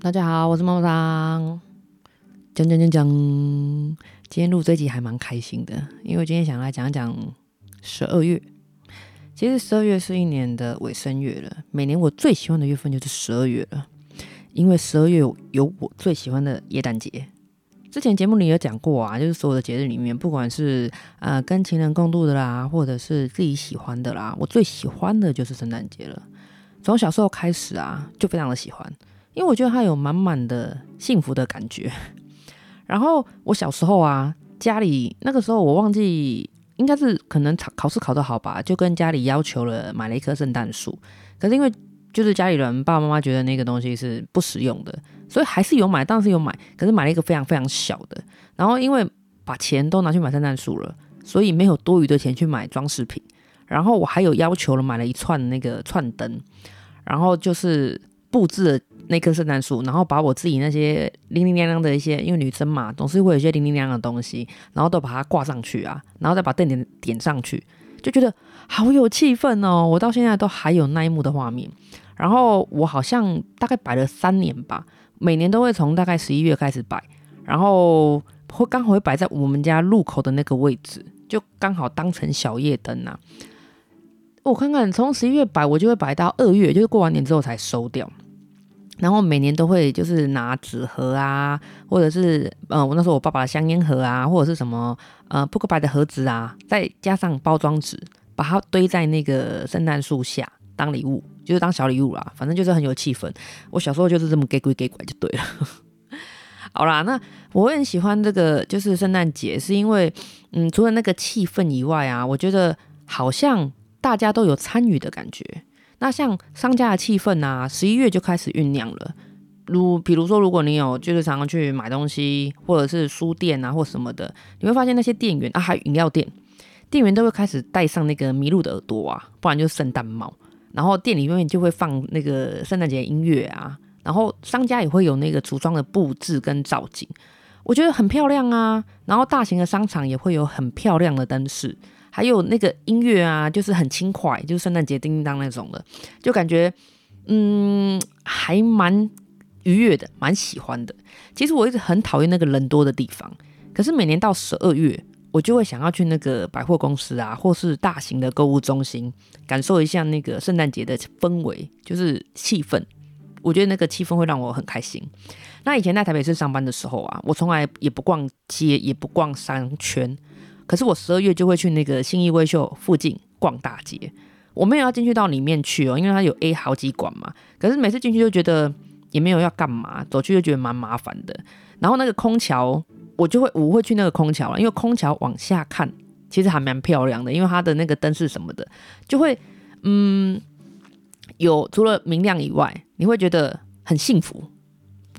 大家好，我是猫桑。讲讲讲讲，今天录这集还蛮开心的，因为今天想来讲讲十二月。其实十二月是一年的尾声月了，每年我最喜欢的月份就是十二月了，因为十二月有我最喜欢的耶诞节。之前节目里有讲过啊，就是所有的节日里面，不管是呃跟情人共度的啦，或者是自己喜欢的啦，我最喜欢的就是圣诞节了。从小时候开始啊，就非常的喜欢。因为我觉得它有满满的幸福的感觉。然后我小时候啊，家里那个时候我忘记，应该是可能考考试考得好吧，就跟家里要求了买了一棵圣诞树。可是因为就是家里人爸爸妈妈觉得那个东西是不实用的，所以还是有买，当时有买，可是买了一个非常非常小的。然后因为把钱都拿去买圣诞树了，所以没有多余的钱去买装饰品。然后我还有要求了买了一串那个串灯，然后就是布置了。那棵圣诞树，然后把我自己那些零零亮亮的一些，因为女生嘛，总是会有一些零零亮亮的东西，然后都把它挂上去啊，然后再把灯点点上去，就觉得好有气氛哦。我到现在都还有那一幕的画面。然后我好像大概摆了三年吧，每年都会从大概十一月开始摆，然后会刚好会摆在我们家路口的那个位置，就刚好当成小夜灯呐、啊。我看看，从十一月摆，我就会摆到二月，就是过完年之后才收掉。然后每年都会就是拿纸盒啊，或者是呃，我那时候我爸爸的香烟盒啊，或者是什么呃扑克牌的盒子啊，再加上包装纸，把它堆在那个圣诞树下当礼物，就是当小礼物啦。反正就是很有气氛。我小时候就是这么给鬼给拐就对了。好啦，那我很喜欢这个就是圣诞节，是因为嗯，除了那个气氛以外啊，我觉得好像大家都有参与的感觉。那像商家的气氛啊，十一月就开始酝酿了。如比如说，如果你有就是常常去买东西，或者是书店啊，或什么的，你会发现那些店员啊，还有饮料店，店员都会开始戴上那个麋鹿的耳朵啊，不然就是圣诞帽。然后店里面就会放那个圣诞节音乐啊，然后商家也会有那个橱窗的布置跟造景，我觉得很漂亮啊。然后大型的商场也会有很漂亮的灯饰。还有那个音乐啊，就是很轻快，就是圣诞节叮叮当那种的，就感觉嗯还蛮愉悦的，蛮喜欢的。其实我一直很讨厌那个人多的地方，可是每年到十二月，我就会想要去那个百货公司啊，或是大型的购物中心，感受一下那个圣诞节的氛围，就是气氛。我觉得那个气氛会让我很开心。那以前在台北市上班的时候啊，我从来也不逛街，也不逛商圈。可是我十二月就会去那个新义威秀附近逛大街，我没有要进去到里面去哦，因为它有 A 好几馆嘛。可是每次进去就觉得也没有要干嘛，走去就觉得蛮麻烦的。然后那个空桥，我就会我会去那个空桥了，因为空桥往下看其实还蛮漂亮的，因为它的那个灯饰什么的，就会嗯有除了明亮以外，你会觉得很幸福。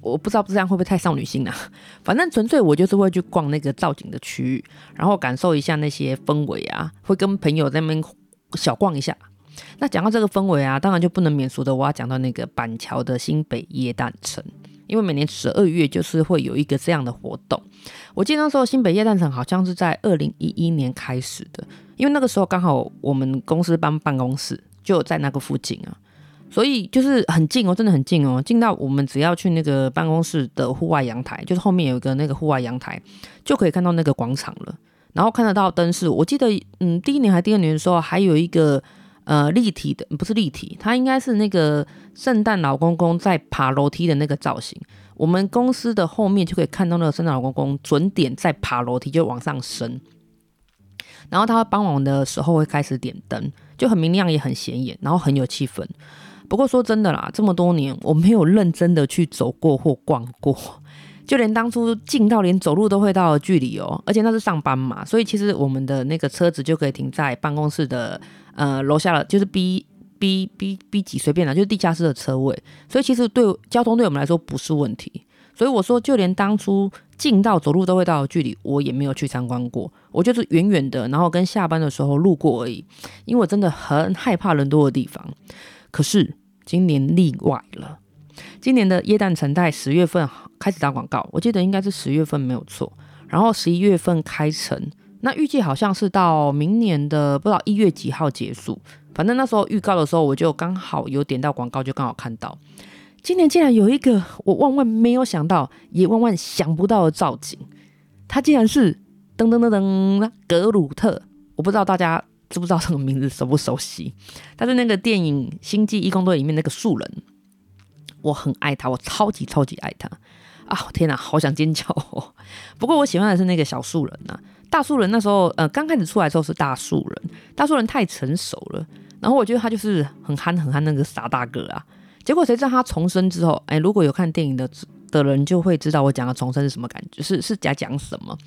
我不知道这样会不会太少女心啊？反正纯粹我就是会去逛那个造景的区域，然后感受一下那些氛围啊，会跟朋友在那边小逛一下。那讲到这个氛围啊，当然就不能免俗的，我要讲到那个板桥的新北耶诞城，因为每年十二月就是会有一个这样的活动。我记得那时候新北耶诞城好像是在二零一一年开始的，因为那个时候刚好我们公司搬办公室就在那个附近啊。所以就是很近哦，真的很近哦，近到我们只要去那个办公室的户外阳台，就是后面有一个那个户外阳台，就可以看到那个广场了。然后看得到灯饰，我记得嗯，第一年还第二年的时候，还有一个呃立体的，不是立体，它应该是那个圣诞老公公在爬楼梯的那个造型。我们公司的后面就可以看到那个圣诞老公公准点在爬楼梯，就往上升。然后他傍晚的时候会开始点灯，就很明亮也很显眼，然后很有气氛。不过说真的啦，这么多年我没有认真的去走过或逛过，就连当初近到连走路都会到的距离哦，而且那是上班嘛，所以其实我们的那个车子就可以停在办公室的呃楼下了，就是 B B B B 几随便啦，就是地下室的车位，所以其实对交通对我们来说不是问题。所以我说，就连当初近到走路都会到的距离，我也没有去参观过，我就是远远的，然后跟下班的时候路过而已，因为我真的很害怕人多的地方。可是今年例外了，今年的耶诞城在十月份开始打广告，我记得应该是十月份没有错，然后十一月份开城，那预计好像是到明年的不知道一月几号结束，反正那时候预告的时候我就刚好有点到广告，就刚好看到，今年竟然有一个我万万没有想到，也万万想不到的造景，它竟然是噔噔噔噔格鲁特。我不知道大家知不知道这个名字熟不熟悉？他是那个电影《星际异攻队》里面那个树人，我很爱他，我超级超级爱他啊！天哪，好想尖叫哦！不过我喜欢的是那个小树人呐、啊，大树人那时候呃刚开始出来的时候是大树人，大树人太成熟了，然后我觉得他就是很憨很憨那个傻大个啊。结果谁知道他重生之后，哎，如果有看电影的的人就会知道我讲的重生是什么感觉，是是在讲什么。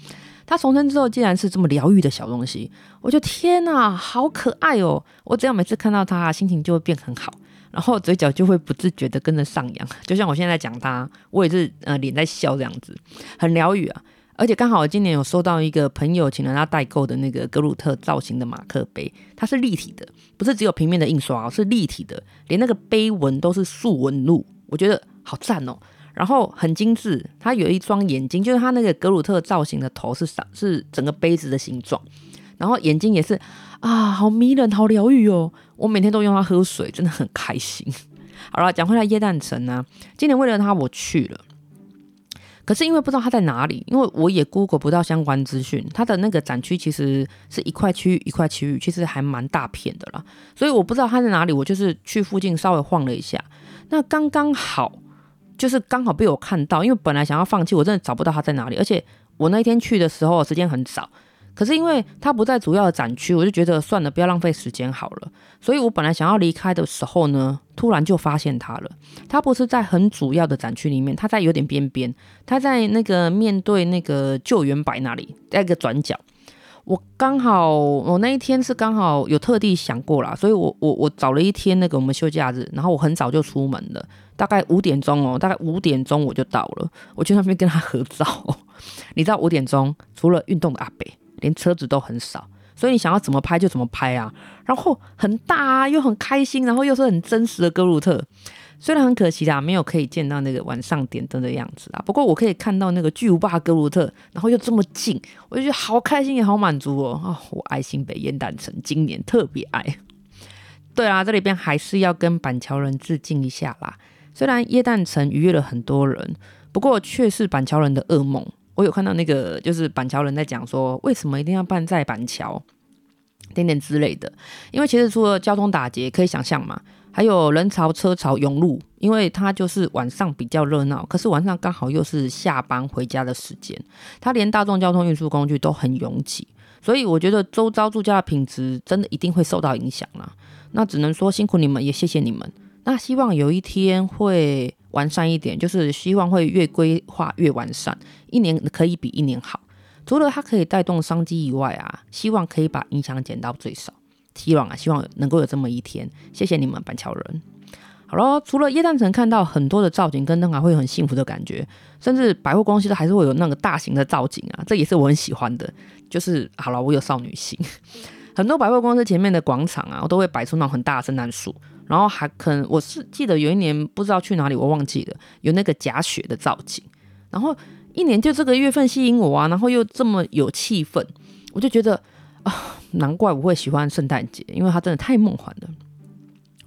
他重生之后竟然是这么疗愈的小东西，我就天哪，好可爱哦！我只要每次看到他，心情就会变很好，然后嘴角就会不自觉的跟着上扬，就像我现在讲他，我也是呃脸在笑这样子，很疗愈啊。而且刚好我今年有收到一个朋友请人他代购的那个格鲁特造型的马克杯，它是立体的，不是只有平面的印刷哦，是立体的，连那个碑文都是竖纹路，我觉得好赞哦。然后很精致，它有一双眼睛，就是它那个格鲁特造型的头是啥，是整个杯子的形状，然后眼睛也是啊，好迷人，好疗愈哦。我每天都用它喝水，真的很开心。好了，讲回来耶诞城呢，今年为了它我去了。可是因为不知道它在哪里，因为我也 Google 不到相关资讯，它的那个展区其实是一块区域一块区域，其实还蛮大片的啦，所以我不知道它在哪里，我就是去附近稍微晃了一下，那刚刚好，就是刚好被我看到，因为本来想要放弃，我真的找不到它在哪里，而且我那天去的时候时间很早。可是因为它不在主要的展区，我就觉得算了，不要浪费时间好了。所以我本来想要离开的时候呢，突然就发现它了。它不是在很主要的展区里面，它在有点边边，它在那个面对那个救援摆那里，在一个转角。我刚好我那一天是刚好有特地想过啦，所以我我我找了一天那个我们休假日，然后我很早就出门了，大概五点钟哦，大概五点钟我就到了，我去那边跟他合照。你知道五点钟除了运动的阿北。连车子都很少，所以你想要怎么拍就怎么拍啊。然后很大啊，又很开心，然后又是很真实的格鲁特。虽然很可惜啦，没有可以见到那个晚上点灯的样子啊。不过我可以看到那个巨无霸格鲁特，然后又这么近，我就觉得好开心也好满足哦。啊、我爱新北耶诞城，今年特别爱。对啊，这里边还是要跟板桥人致敬一下啦。虽然耶诞城愉悦了很多人，不过却是板桥人的噩梦。我有看到那个，就是板桥人在讲说，为什么一定要办在板桥，点点之类的。因为其实除了交通打劫，可以想象嘛，还有人潮车潮涌入，因为它就是晚上比较热闹，可是晚上刚好又是下班回家的时间，它连大众交通运输工具都很拥挤，所以我觉得周遭住家的品质真的一定会受到影响啦。那只能说辛苦你们，也谢谢你们。那希望有一天会。完善一点，就是希望会越规划越完善，一年可以比一年好。除了它可以带动商机以外啊，希望可以把影响减到最少。希望啊，希望能够有这么一天。谢谢你们板桥人。好了，除了耶诞城看到很多的造景跟灯还会有很幸福的感觉，甚至百货公司都还是会有那个大型的造景啊，这也是我很喜欢的。就是好了，我有少女心，很多百货公司前面的广场啊，我都会摆出那种很大的圣诞树。然后还可能，我是记得有一年不知道去哪里，我忘记了有那个假雪的造景。然后一年就这个月份吸引我啊，然后又这么有气氛，我就觉得啊，难怪我会喜欢圣诞节，因为它真的太梦幻了。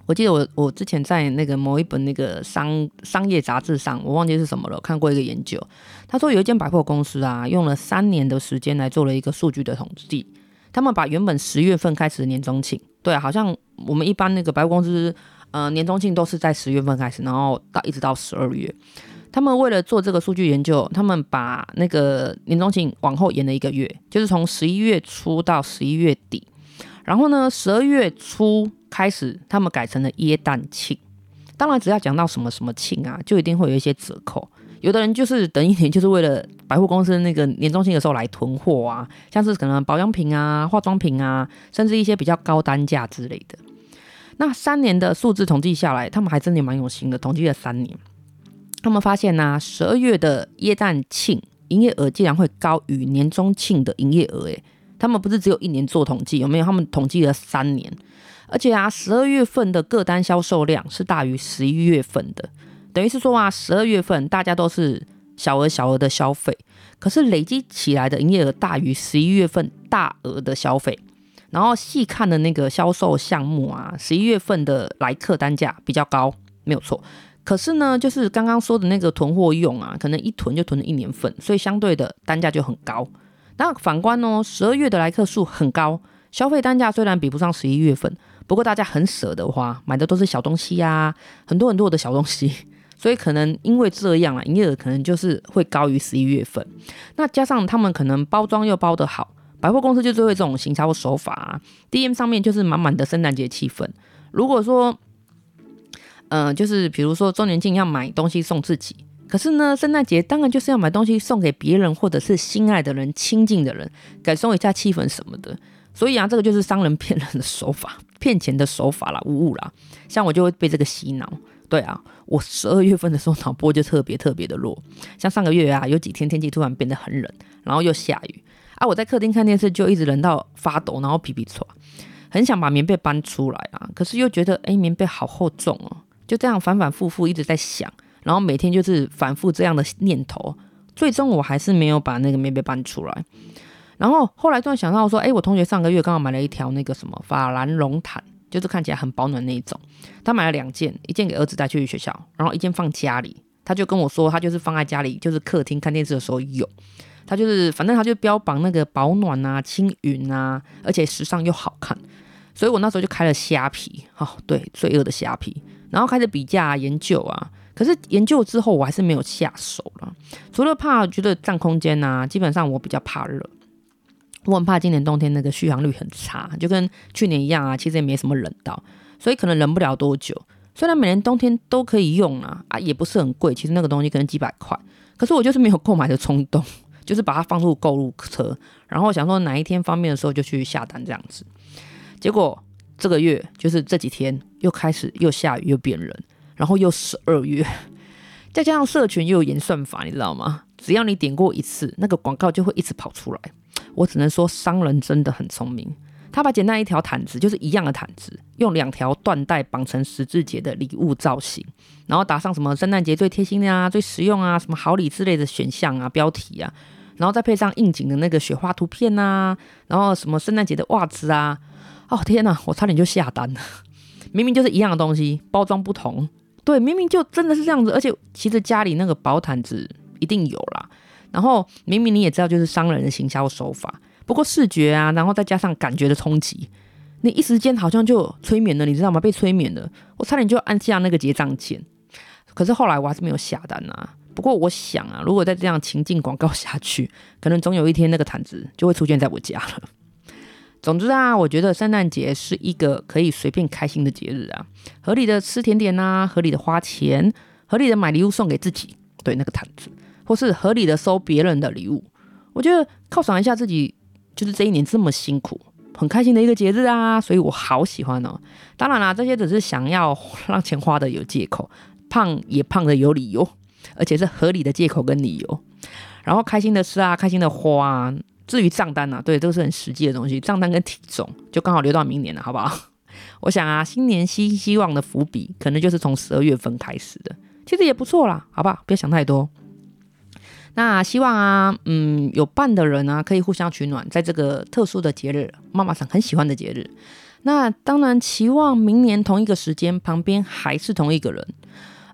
我记得我我之前在那个某一本那个商商业杂志上，我忘记是什么了，看过一个研究，他说有一间百货公司啊，用了三年的时间来做了一个数据的统计。他们把原本十月份开始的年终庆，对，好像我们一般那个百货公司，呃，年终庆都是在十月份开始，然后到一直到十二月。他们为了做这个数据研究，他们把那个年终庆往后延了一个月，就是从十一月初到十一月底。然后呢，十二月初开始，他们改成了耶诞庆。当然，只要讲到什么什么庆啊，就一定会有一些折扣。有的人就是等一年，就是为了百货公司那个年终庆的时候来囤货啊，像是可能保养品啊、化妆品啊，甚至一些比较高单价之类的。那三年的数字统计下来，他们还真的蛮有心的，统计了三年，他们发现呢、十二月的耶诞庆营业额竟然会高于年终庆的营业额，诶，他们不是只有一年做统计，有没有？他们统计了三年，而且啊，十二月份的各单销售量是大于十一月份的。等于是说啊，十二月份大家都是小额小额的消费，可是累积起来的营业额大于十一月份大额的消费。然后细看的那个销售项目啊，十一月份的来客单价比较高，没有错。可是呢，就是刚刚说的那个囤货用啊，可能一囤就囤了一年份，所以相对的单价就很高。那反观呢，十二月的来客数很高，消费单价虽然比不上十一月份，不过大家很舍得花，买的都是小东西呀、啊，很多很多的小东西，所以可能因为这样啊，营业额可能就是会高于十一月份。那加上他们可能包装又包得好，百货公司就最会这种行销手法啊，DM 上面就是满满的圣诞节气氛。如果说，嗯、就是比如说周年庆要买东西送自己。可是呢，圣诞节当然就是要买东西送给别人，或者是心爱的人、亲近的人，感受一下气氛什么的。所以啊，这个就是商人骗人的手法，骗钱的手法啦，无误啦。像我就会被这个洗脑。对啊，我十二月份的时候脑波就特别特别的弱。像上个月啊，有几天天气突然变得很冷，然后又下雨啊，我在客厅看电视就一直冷到发抖，然后皮皮剉，很想把棉被搬出来啊，可是又觉得诶，棉被好厚重哦，就这样反反复复一直在想。然后每天就是反复这样的念头，最终我还是没有把那个棉被搬出来。然后后来突然想到说，哎，我同学上个月刚好买了一条那个什么法兰绒毯，就是看起来很保暖那一种。他买了两件，一件给儿子带去学校，然后一件放家里。他就跟我说，他就是放在家里，就是客厅看电视的时候用。他就是反正他就标榜那个保暖啊、轻云啊，而且时尚又好看。所以我那时候就开了虾皮，哦，对，罪恶的虾皮，然后开始比价啊、研究啊。可是研究之后，我还是没有下手了。除了怕觉得占空间呐、啊，基本上我比较怕热。我很怕今年冬天那个续航率很差，就跟去年一样啊。其实也没什么冷到，所以可能冷不了多久。虽然每年冬天都可以用啊，啊也不是很贵。其实那个东西可能几百块，可是我就是没有购买的冲动，就是把它放入购物车，然后想说哪一天方便的时候就去下单这样子。结果这个月就是这几天又开始又下雨又变冷。然后又十二月，再加上社群又有演算法，你知道吗？只要你点过一次，那个广告就会一直跑出来。我只能说，商人真的很聪明。他把简单一条毯子，就是一样的毯子，用两条缎带绑成十字节的礼物造型，然后打上什么圣诞节最贴心的啊、最实用啊、什么好礼之类的选项啊、标题啊，然后再配上应景的那个雪花图片啊，然后什么圣诞节的袜子啊。哦天哪，我差点就下单了。明明就是一样的东西，包装不同。对，明明就真的是这样子，而且其实家里那个薄毯子一定有啦。然后明明你也知道，就是商人的行销手法，不过视觉啊，然后再加上感觉的冲击，你一时间好像就催眠了，你知道吗？被催眠了，我差点就按下那个结账键。可是后来我还是没有下单啊。不过我想啊，如果再这样情境广告下去，可能总有一天那个毯子就会出现在我家了。总之啊，我觉得圣诞节是一个可以随便开心的节日啊，合理的吃甜点啊，合理的花钱，合理的买礼物送给自己，对那个毯子，或是合理的收别人的礼物。我觉得犒赏一下自己，就是这一年这么辛苦，很开心的一个节日啊，所以我好喜欢哦。当然啦，这些只是想要让钱花的有借口，胖也胖的有理由，而且是合理的借口跟理由。然后开心的吃啊，开心的花。至于账单呐、啊，对，这个是很实际的东西。账单跟体重就刚好留到明年了，好不好？我想啊，新年新希望的伏笔可能就是从十二月份开始的，其实也不错啦，好不好？不要想太多。那希望啊，嗯，有伴的人啊，可以互相取暖，在这个特殊的节日，妈妈桑很喜欢的节日。那当然，期望明年同一个时间，旁边还是同一个人。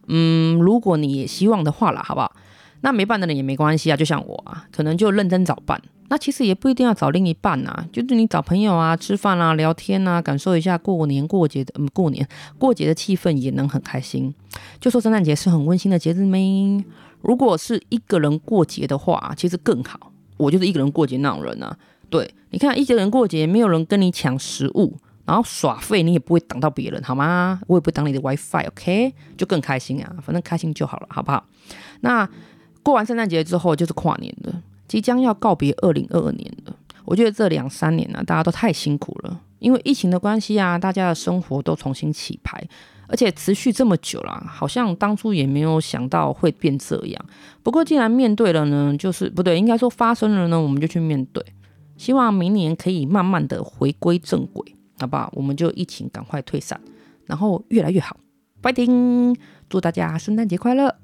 嗯，如果你也希望的话啦，好不好？那没伴的人也没关系啊，就像我啊，可能就认真找伴。那其实也不一定要找另一半呐，就是你找朋友啊，吃饭啊，聊天啊，感受一下过年过节的，嗯，过年过节的气氛也能很开心。就说圣诞节是很温馨的节日没？如果是一个人过节的话，其实更好。我就是一个人过节那种人啊。对，你看一个人过节，没有人跟你抢食物，然后耍废，你也不会挡到别人，好吗？我也不挡你的 WiFi，OK？就更开心啊，反正开心就好了，好不好？那过完圣诞节之后就是跨年了。即将要告别二零二二年了，我觉得这两三年呢、啊，大家都太辛苦了，因为疫情的关系啊，大家的生活都重新起牌，而且持续这么久了，好像当初也没有想到会变这样。不过既然面对了呢，就是不对，应该说发生了呢，我们就去面对。希望明年可以慢慢的回归正轨，好不好？我们就疫情赶快退散，然后越来越好。拜丁，祝大家圣诞节快乐！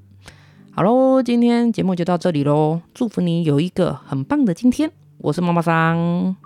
好喽，今天节目就到这里喽，祝福你有一个很棒的今天。我是妈妈桑。